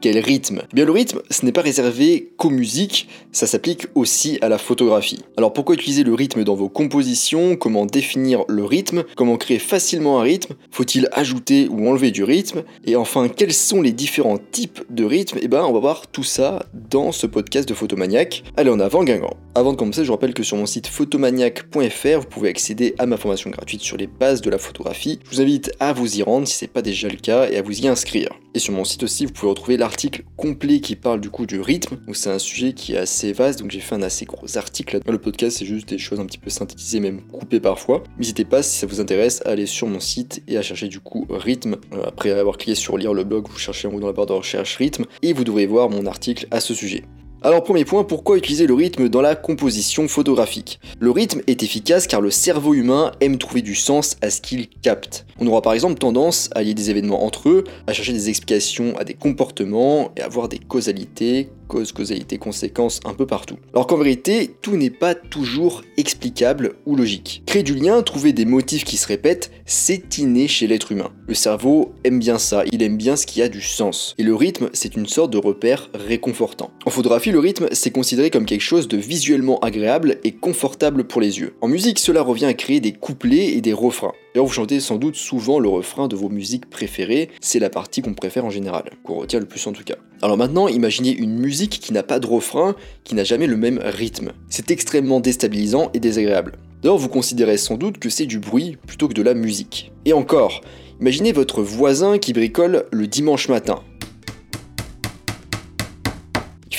Quel rythme Bien le rythme, ce n'est pas réservé qu'aux musiques, ça s'applique aussi à la photographie. Alors pourquoi utiliser le rythme dans vos compositions? Comment définir le rythme? Comment créer facilement un rythme? Faut-il ajouter ou enlever du rythme? Et enfin, quels sont les différents types de rythme? Eh ben, on va voir tout ça dans ce podcast de Photomaniac. Allez, en avant Guingamp Avant de commencer, je vous rappelle que sur mon site photomaniac.fr, vous pouvez accéder à ma formation gratuite sur les bases de la photographie. Je vous invite à vous y rendre si ce n'est pas déjà le cas et à vous y inscrire. Et sur mon site aussi, vous pouvez retrouver l'article complet qui parle du coup du rythme. C'est un sujet qui est assez vaste, donc j'ai fait un assez gros article. Le podcast, c'est juste des choses un petit peu synthétisées, même coupées parfois. N'hésitez pas, si ça vous intéresse, à aller sur mon site et à chercher du coup rythme. Euh, après avoir cliqué sur lire le blog, vous cherchez en haut dans la barre de recherche rythme et vous devrez voir mon article à ce sujet. Alors premier point, pourquoi utiliser le rythme dans la composition photographique? Le rythme est efficace car le cerveau humain aime trouver du sens à ce qu'il capte. On aura par exemple tendance à lier des événements entre eux, à chercher des explications à des comportements et à voir des causalités, cause, causalité, conséquence un peu partout. Alors qu'en vérité, tout n'est pas toujours explicable ou logique. Créer du lien, trouver des motifs qui se répètent, c'est inné chez l'être humain. Le cerveau aime bien ça, il aime bien ce qui a du sens. Et le rythme, c'est une sorte de repère réconfortant. En photographie, le rythme, c'est considéré comme quelque chose de visuellement agréable et confortable pour les yeux. En musique, cela revient à créer des couplets et des refrains. D'ailleurs, vous chantez sans doute souvent le refrain de vos musiques préférées, c'est la partie qu'on préfère en général, qu'on retient le plus en tout cas. Alors maintenant, imaginez une musique qui n'a pas de refrain, qui n'a jamais le même rythme. C'est extrêmement déstabilisant et désagréable. D'ailleurs, vous considérez sans doute que c'est du bruit plutôt que de la musique. Et encore, imaginez votre voisin qui bricole le dimanche matin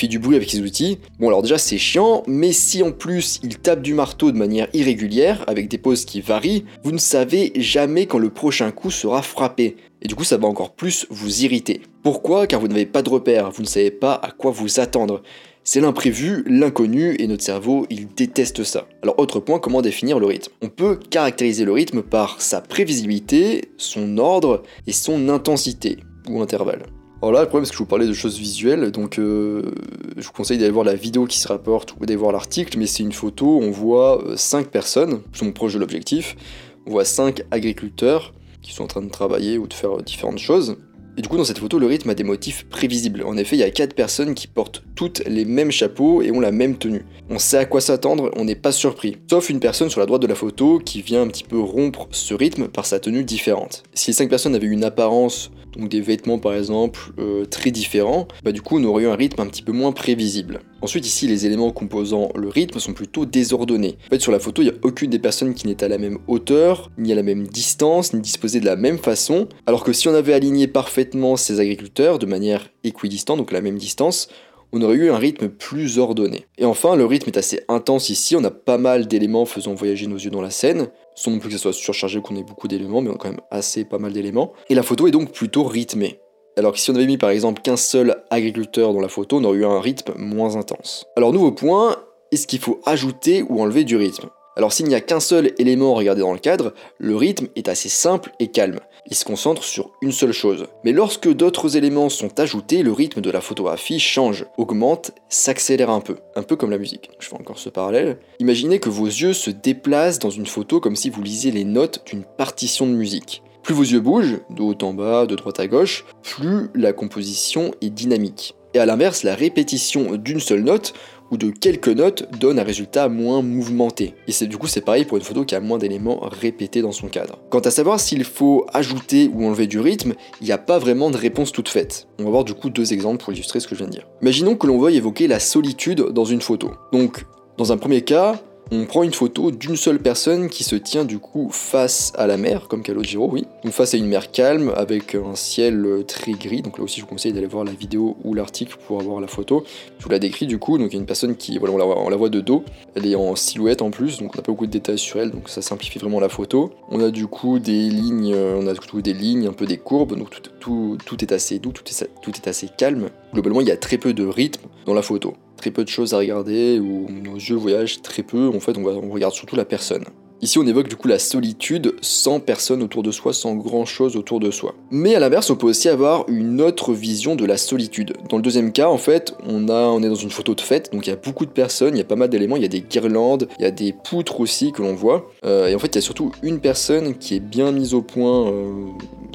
du bruit avec ses outils. Bon alors déjà c'est chiant, mais si en plus il tape du marteau de manière irrégulière, avec des pauses qui varient, vous ne savez jamais quand le prochain coup sera frappé. Et du coup ça va encore plus vous irriter. Pourquoi? Car vous n'avez pas de repère, vous ne savez pas à quoi vous attendre. C'est l'imprévu, l'inconnu, et notre cerveau, il déteste ça. Alors autre point, comment définir le rythme? On peut caractériser le rythme par sa prévisibilité, son ordre et son intensité, ou intervalle. Alors là, le problème, c'est que je vous parlais de choses visuelles, donc euh, je vous conseille d'aller voir la vidéo qui se rapporte ou d'aller voir l'article, mais c'est une photo, on voit 5 euh, personnes qui sont proches de l'objectif, on voit 5 agriculteurs qui sont en train de travailler ou de faire différentes choses, et du coup, dans cette photo, le rythme a des motifs prévisibles. En effet, il y a 4 personnes qui portent toutes les mêmes chapeaux et ont la même tenue. On sait à quoi s'attendre, on n'est pas surpris. Sauf une personne sur la droite de la photo qui vient un petit peu rompre ce rythme par sa tenue différente. Si les 5 personnes avaient une apparence donc des vêtements par exemple euh, très différents, bah du coup on aurait eu un rythme un petit peu moins prévisible. Ensuite ici les éléments composant le rythme sont plutôt désordonnés. En fait sur la photo il n'y a aucune des personnes qui n'est à la même hauteur, ni à la même distance, ni disposée de la même façon, alors que si on avait aligné parfaitement ces agriculteurs de manière équidistante, donc à la même distance, on aurait eu un rythme plus ordonné. Et enfin, le rythme est assez intense ici, on a pas mal d'éléments faisant voyager nos yeux dans la scène, sans non plus que ce soit surchargé qu'on ait beaucoup d'éléments, mais on quand même assez pas mal d'éléments. Et la photo est donc plutôt rythmée. Alors que si on avait mis par exemple qu'un seul agriculteur dans la photo, on aurait eu un rythme moins intense. Alors nouveau point, est-ce qu'il faut ajouter ou enlever du rythme? Alors s'il n'y a qu'un seul élément à regarder dans le cadre, le rythme est assez simple et calme. Il se concentre sur une seule chose. Mais lorsque d'autres éléments sont ajoutés, le rythme de la photographie change, augmente, s'accélère un peu. Un peu comme la musique. Je fais encore ce parallèle. Imaginez que vos yeux se déplacent dans une photo comme si vous lisiez les notes d'une partition de musique. Plus vos yeux bougent, de haut en bas, de droite à gauche, plus la composition est dynamique. Et à l'inverse, la répétition d'une seule note ou de quelques notes donne un résultat moins mouvementé. Et c'est du coup c'est pareil pour une photo qui a moins d'éléments répétés dans son cadre. Quant à savoir s'il faut ajouter ou enlever du rythme, il n'y a pas vraiment de réponse toute faite. On va voir du coup deux exemples pour illustrer ce que je viens de dire. Imaginons que l'on veuille évoquer la solitude dans une photo. Donc dans un premier cas, on prend une photo d'une seule personne qui se tient du coup face à la mer, comme Calogero, oui. Donc face à une mer calme avec un ciel très gris. Donc là aussi, je vous conseille d'aller voir la vidéo ou l'article pour avoir la photo. Je vous la décris du coup. Donc il y a une personne qui, voilà, on la, voit, de dos. Elle est en silhouette en plus, donc on n'a pas beaucoup de détails sur elle, donc ça simplifie vraiment la photo. On a du coup des lignes, on a du des lignes, un peu des courbes, donc tout, tout, est assez doux, tout tout est assez calme. Globalement, il y a très peu de rythme dans la photo très peu de choses à regarder, où nos yeux voyagent très peu, en fait on, regarde surtout la personne. Ici, on évoque du coup la solitude sans personne autour de soi, sans grand chose autour de soi. Mais à l'inverse, on peut aussi avoir une autre vision de la solitude. Dans le deuxième cas, en fait, on est dans une photo de fête, donc il y a beaucoup de personnes, il y a pas mal d'éléments, il y a des guirlandes, il y a des poutres aussi que l'on voit. Euh, et en fait, il y a surtout une personne qui est bien mise au point euh,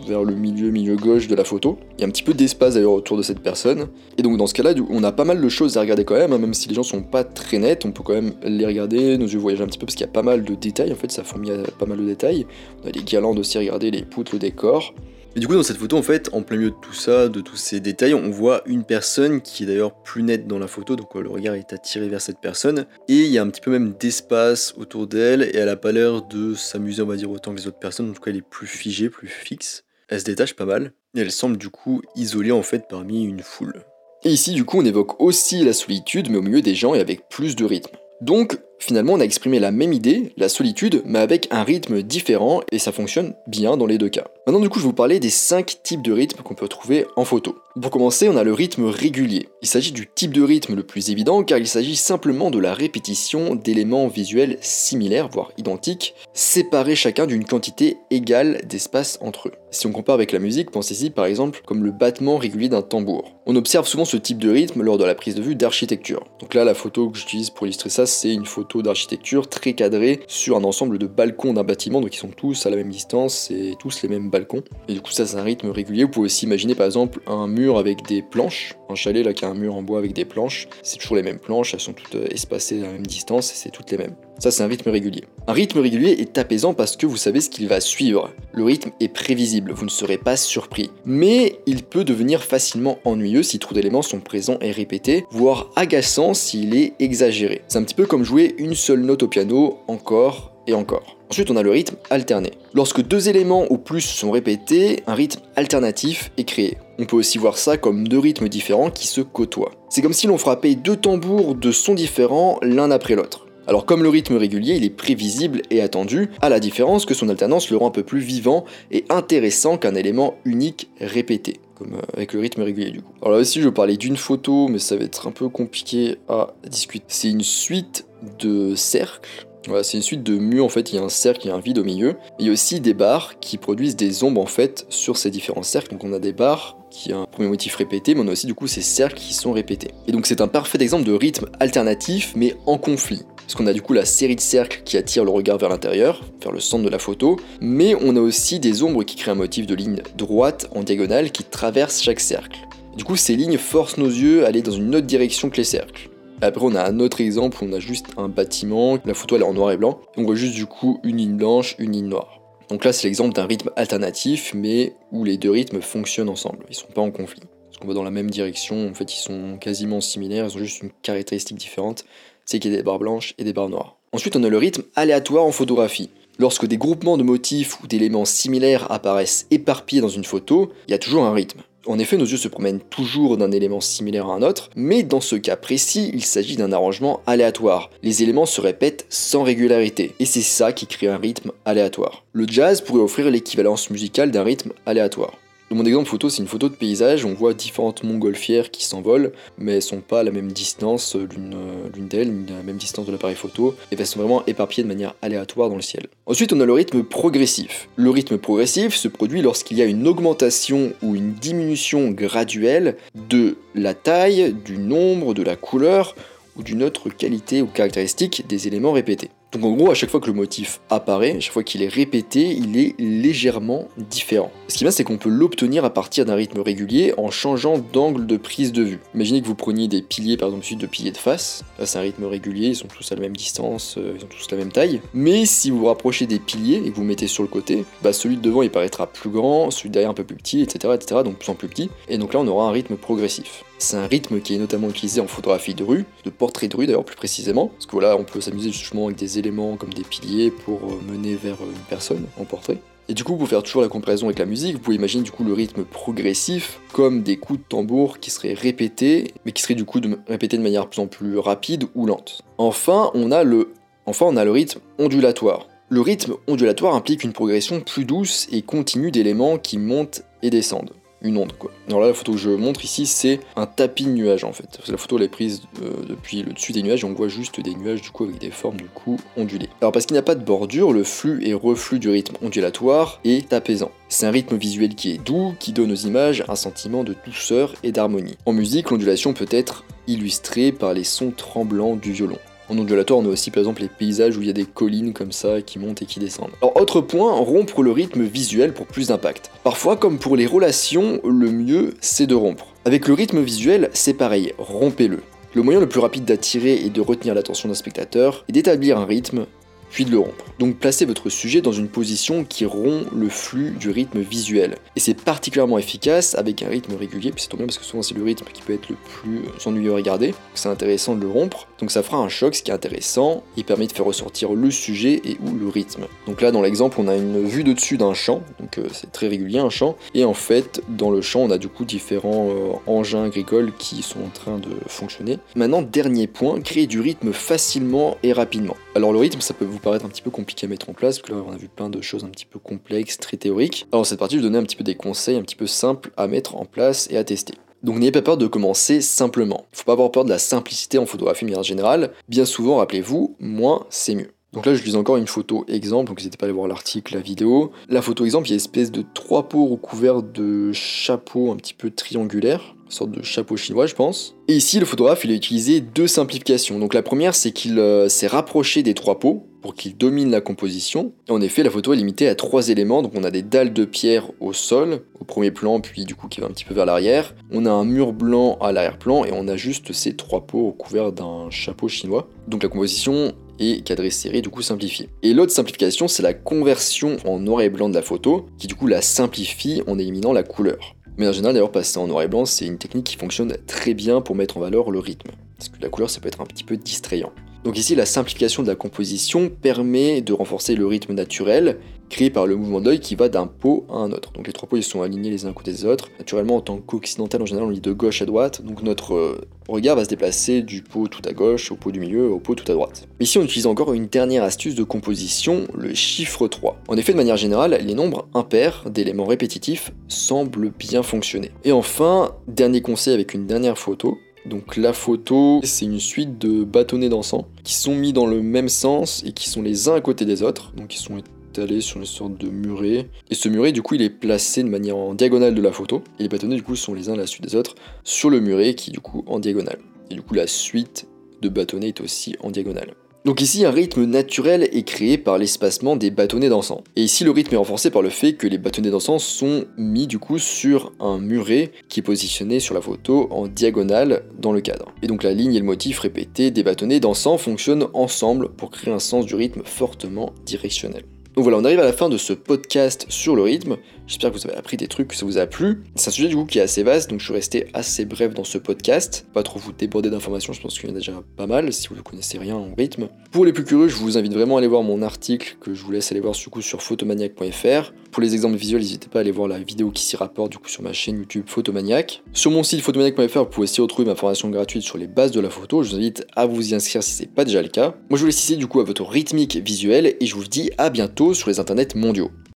vers le milieu, milieu gauche de la photo. Il y a un petit peu d'espace d'ailleurs autour de cette personne. Et donc dans ce cas-là, on a pas mal de choses à regarder quand même, hein, même si les gens sont pas très nets, on peut quand même les regarder, nos yeux voyagent un petit peu parce qu'il y a pas mal de détails, en fait ça fourmille pas mal de détails. On a les guirlandes aussi regarder, les poutres, le décor. Et du coup, dans cette photo, en fait, en plein milieu de tout ça, de tous ces détails, on voit une personne qui est d'ailleurs plus nette dans la photo, donc le regard est attiré vers cette personne. Et il y a un petit peu même d'espace autour d'elle, et elle a pas l'air de s'amuser, on va dire, autant que les autres personnes. En tout cas, elle est plus figée, plus fixe. Elle se détache pas mal, et elle semble du coup isolée en fait parmi une foule. Et ici, du coup, on évoque aussi la solitude, mais au milieu des gens et avec plus de rythme. Donc, finalement, on a exprimé la même idée, la solitude, mais avec un rythme différent, et ça fonctionne bien dans les deux cas. Maintenant, du coup, je vais vous parler des 5 types de rythmes qu'on peut trouver en photo. Pour commencer, on a le rythme régulier. Il s'agit du type de rythme le plus évident car il s'agit simplement de la répétition d'éléments visuels similaires, voire identiques, séparés chacun d'une quantité égale d'espace entre eux. Si on compare avec la musique, pensez-y par exemple comme le battement régulier d'un tambour. On observe souvent ce type de rythme lors de la prise de vue d'architecture. Donc là, la photo que j'utilise pour illustrer ça, c'est une photo d'architecture très cadrée sur un ensemble de balcons d'un bâtiment, donc ils sont tous à la même distance et tous les mêmes balcons. Et du coup, ça c'est un rythme régulier. Vous pouvez aussi imaginer par exemple un mur avec des planches. Un chalet là qui a un mur en bois avec des planches, c'est toujours les mêmes planches, elles sont toutes euh, espacées à la même distance c'est toutes les mêmes. Ça c'est un rythme régulier. Un rythme régulier est apaisant parce que vous savez ce qu'il va suivre. Le rythme est prévisible, vous ne serez pas surpris. Mais il peut devenir facilement ennuyeux si trop d'éléments sont présents et répétés, voire agaçant s'il est exagéré. C'est un petit peu comme jouer une seule note au piano, encore et encore. Ensuite, on a le rythme alterné. Lorsque deux éléments ou plus sont répétés, un rythme alternatif est créé. On peut aussi voir ça comme deux rythmes différents qui se côtoient. C'est comme si l'on frappait deux tambours de sons différents l'un après l'autre. Alors comme le rythme régulier, il est prévisible et attendu, à la différence que son alternance le rend un peu plus vivant et intéressant qu'un élément unique répété, comme euh, avec le rythme régulier du coup. Alors là aussi je vais parler d'une photo, mais ça va être un peu compliqué à discuter. C'est une suite de cercles voilà, c'est une suite de murs en fait, il y a un cercle, il y a un vide au milieu. Il y a aussi des barres qui produisent des ombres en fait sur ces différents cercles. Donc on a des barres qui un premier motif répété, mais on a aussi du coup ces cercles qui sont répétés. Et donc c'est un parfait exemple de rythme alternatif mais en conflit. Parce qu'on a du coup la série de cercles qui attire le regard vers l'intérieur, vers le centre de la photo, mais on a aussi des ombres qui créent un motif de ligne droite en diagonale qui traverse chaque cercle. Du coup, ces lignes forcent nos yeux à aller dans une autre direction que les cercles. Après, on a un autre exemple où on a juste un bâtiment, la photo est en noir et blanc, on voit juste du coup une ligne blanche, une ligne noire. Donc là, c'est l'exemple d'un rythme alternatif, mais où les deux rythmes fonctionnent ensemble, ils sont pas en conflit. Parce qu'on va dans la même direction, en fait, ils sont quasiment similaires, ils ont juste une caractéristique différente, c'est qu'il y a des barres blanches et des barres noires. Ensuite, on a le rythme aléatoire en photographie. Lorsque des groupements de motifs ou d'éléments similaires apparaissent éparpillés dans une photo, il y a toujours un rythme. En effet, nos yeux se promènent toujours d'un élément similaire à un autre, mais dans ce cas précis, il s'agit d'un arrangement aléatoire. Les éléments se répètent sans régularité, et c'est ça qui crée un rythme aléatoire. Le jazz pourrait offrir l'équivalence musicale d'un rythme aléatoire. Mon exemple photo, c'est une photo de paysage, on voit différentes montgolfières qui s'envolent, mais elles sont pas à la même distance l'une euh, d'elles, ni à la même distance de l'appareil photo, et elles sont vraiment éparpillées de manière aléatoire dans le ciel. Ensuite, on a le rythme progressif. Le rythme progressif se produit lorsqu'il y a une augmentation ou une diminution graduelle de la taille, du nombre, de la couleur ou d'une autre qualité ou caractéristique des éléments répétés. Donc en gros, à chaque fois que le motif apparaît, à chaque fois qu'il est répété, il est légèrement différent. Ce qui est bien, c'est qu'on peut l'obtenir à partir d'un rythme régulier en changeant d'angle de prise de vue. Imaginez que vous preniez des piliers, par exemple, de piliers de face. Là, c'est un rythme régulier, ils sont tous à la même distance, euh, ils ont tous la même taille. Mais si vous vous rapprochez des piliers et que vous mettez sur le côté, bah celui de devant il paraîtra plus grand, celui de derrière un peu plus petit, etc., etc. Donc plus en plus petit. Et donc là, on aura un rythme progressif. C'est un rythme qui est notamment utilisé en photographie de rue, de portrait de rue d'ailleurs plus précisément, parce que voilà, on peut s'amuser justement avec des éléments comme des piliers pour euh, mener vers euh, une personne en portrait. Et du coup, pour faire toujours la comparaison avec la musique, vous pouvez imaginer du coup le rythme progressif comme des coups de tambour qui seraient répétés, mais qui seraient du coup répétés de manière plus en plus rapide ou lente. Enfin, on a le, enfin, on a le rythme ondulatoire. Le rythme ondulatoire implique une progression plus douce et continue d'éléments qui montent et descendent une onde quoi. Alors là la photo que je montre ici c'est un tapis de nuages en fait. La photo elle est prise euh, depuis le dessus des nuages et on voit juste des nuages du coup avec des formes du coup ondulées. Alors parce qu'il n'y a pas de bordure, le flux et reflux du rythme ondulatoire est apaisant. C'est un rythme visuel qui est doux, qui donne aux images un sentiment de douceur et d'harmonie. En musique, l'ondulation peut être illustrée par les sons tremblants du violon. En ondulatoire, on a aussi par exemple les paysages où il y a des collines comme ça qui montent et qui descendent. Alors autre point, rompre le rythme visuel pour plus d'impact. Parfois, comme pour les relations, le mieux c'est de rompre. Avec le rythme visuel, c'est pareil, rompez-le. Le moyen le plus rapide d'attirer et de retenir l'attention d'un spectateur est d'établir un rythme puis de le rompre. Donc placez votre sujet dans une position qui rompt le flux du rythme visuel. Et c'est particulièrement efficace avec un rythme régulier, puis c'est tout bien parce que souvent c'est le rythme qui peut être le plus ennuyeux à regarder. C'est intéressant de le rompre, donc ça fera un choc, ce qui est intéressant, il permet de faire ressortir le sujet et ou le rythme. Donc là dans l'exemple on a une vue de dessus d'un champ, donc euh, c'est très régulier un champ, et en fait dans le champ on a du coup différents euh, engins agricoles qui sont en train de fonctionner. Maintenant dernier point, créer du rythme facilement et rapidement. Alors le rythme ça peut vous paraître un petit peu compliqué à mettre en place, parce que là on a vu plein de choses un petit peu complexes, très théoriques. Alors cette partie je vais donner un petit peu des conseils un petit peu simples à mettre en place et à tester. Donc n'ayez pas peur de commencer simplement. Il faut pas avoir peur de la simplicité en photographie de manière générale. Bien souvent, rappelez-vous, moins c'est mieux. Donc là, je lis encore une photo exemple, donc n'hésitez pas à aller voir l'article, la vidéo. La photo exemple, il y a espèce de trois pots recouverts de chapeaux un petit peu triangulaires sorte de chapeau chinois, je pense. Et ici, le photographe, il a utilisé deux simplifications. Donc la première, c'est qu'il euh, s'est rapproché des trois pots pour qu'il domine la composition. Et en effet, la photo est limitée à trois éléments. Donc on a des dalles de pierre au sol, au premier plan, puis du coup qui va un petit peu vers l'arrière. On a un mur blanc à l'arrière-plan et on a juste ces trois pots recouverts d'un chapeau chinois. Donc la composition est cadrée serrée, du coup simplifiée. Et l'autre simplification, c'est la conversion en noir et blanc de la photo, qui du coup la simplifie en éliminant la couleur. Mais en général, d'ailleurs, passer en noir et blanc, c'est une technique qui fonctionne très bien pour mettre en valeur le rythme. Parce que la couleur, ça peut être un petit peu distrayant. Donc ici, la simplification de la composition permet de renforcer le rythme naturel créé par le mouvement d'œil qui va d'un pot à un autre. Donc les trois pots ils sont alignés les uns à côté des autres. Naturellement en tant qu'occidental en général on lit de gauche à droite, donc notre euh, regard va se déplacer du pot tout à gauche au pot du milieu au pot tout à droite. Ici on utilise encore une dernière astuce de composition, le chiffre 3. En effet de manière générale les nombres impairs d'éléments répétitifs semblent bien fonctionner. Et enfin, dernier conseil avec une dernière photo, donc la photo, c'est une suite de bâtonnets d'encens qui sont mis dans le même sens et qui sont les uns à côté des autres, donc qui sont étalés sur une sorte de muret. Et ce muret, du coup, il est placé de manière en diagonale de la photo. Et les bâtonnets, du coup, sont les uns à la suite des autres sur le muret qui, du coup, en diagonale. Et du coup, la suite de bâtonnets est aussi en diagonale. Donc ici, un rythme naturel est créé par l'espacement des bâtonnets d'encens. Et ici, le rythme est renforcé par le fait que les bâtonnets d'encens sont mis du coup sur un muret qui est positionné sur la photo en diagonale dans le cadre. Et donc la ligne et le motif répété des bâtonnets d'encens fonctionnent ensemble pour créer un sens du rythme fortement directionnel. Donc voilà, on arrive à la fin de ce podcast sur le rythme. J'espère que vous avez appris des trucs, que ça vous a plu. C'est un sujet du coup qui est assez vaste, donc je suis resté assez bref dans ce podcast. Pas trop vous déborder d'informations, je pense qu'il y en a déjà pas mal si vous ne connaissez rien en rythme. Pour les plus curieux, je vous invite vraiment à aller voir mon article que je vous laisse aller voir du coup sur photomaniac.fr. Pour les exemples visuels, n'hésitez pas à aller voir la vidéo qui s'y rapporte du coup sur ma chaîne YouTube Photomaniac. Sur mon site photomaniac.fr, vous pouvez aussi retrouver ma formation gratuite sur les bases de la photo. Je vous invite à vous y inscrire si c'est pas déjà le cas. Moi je vous laisse ici du coup à votre rythmique visuelle et je vous dis à bientôt sur les internets mondiaux.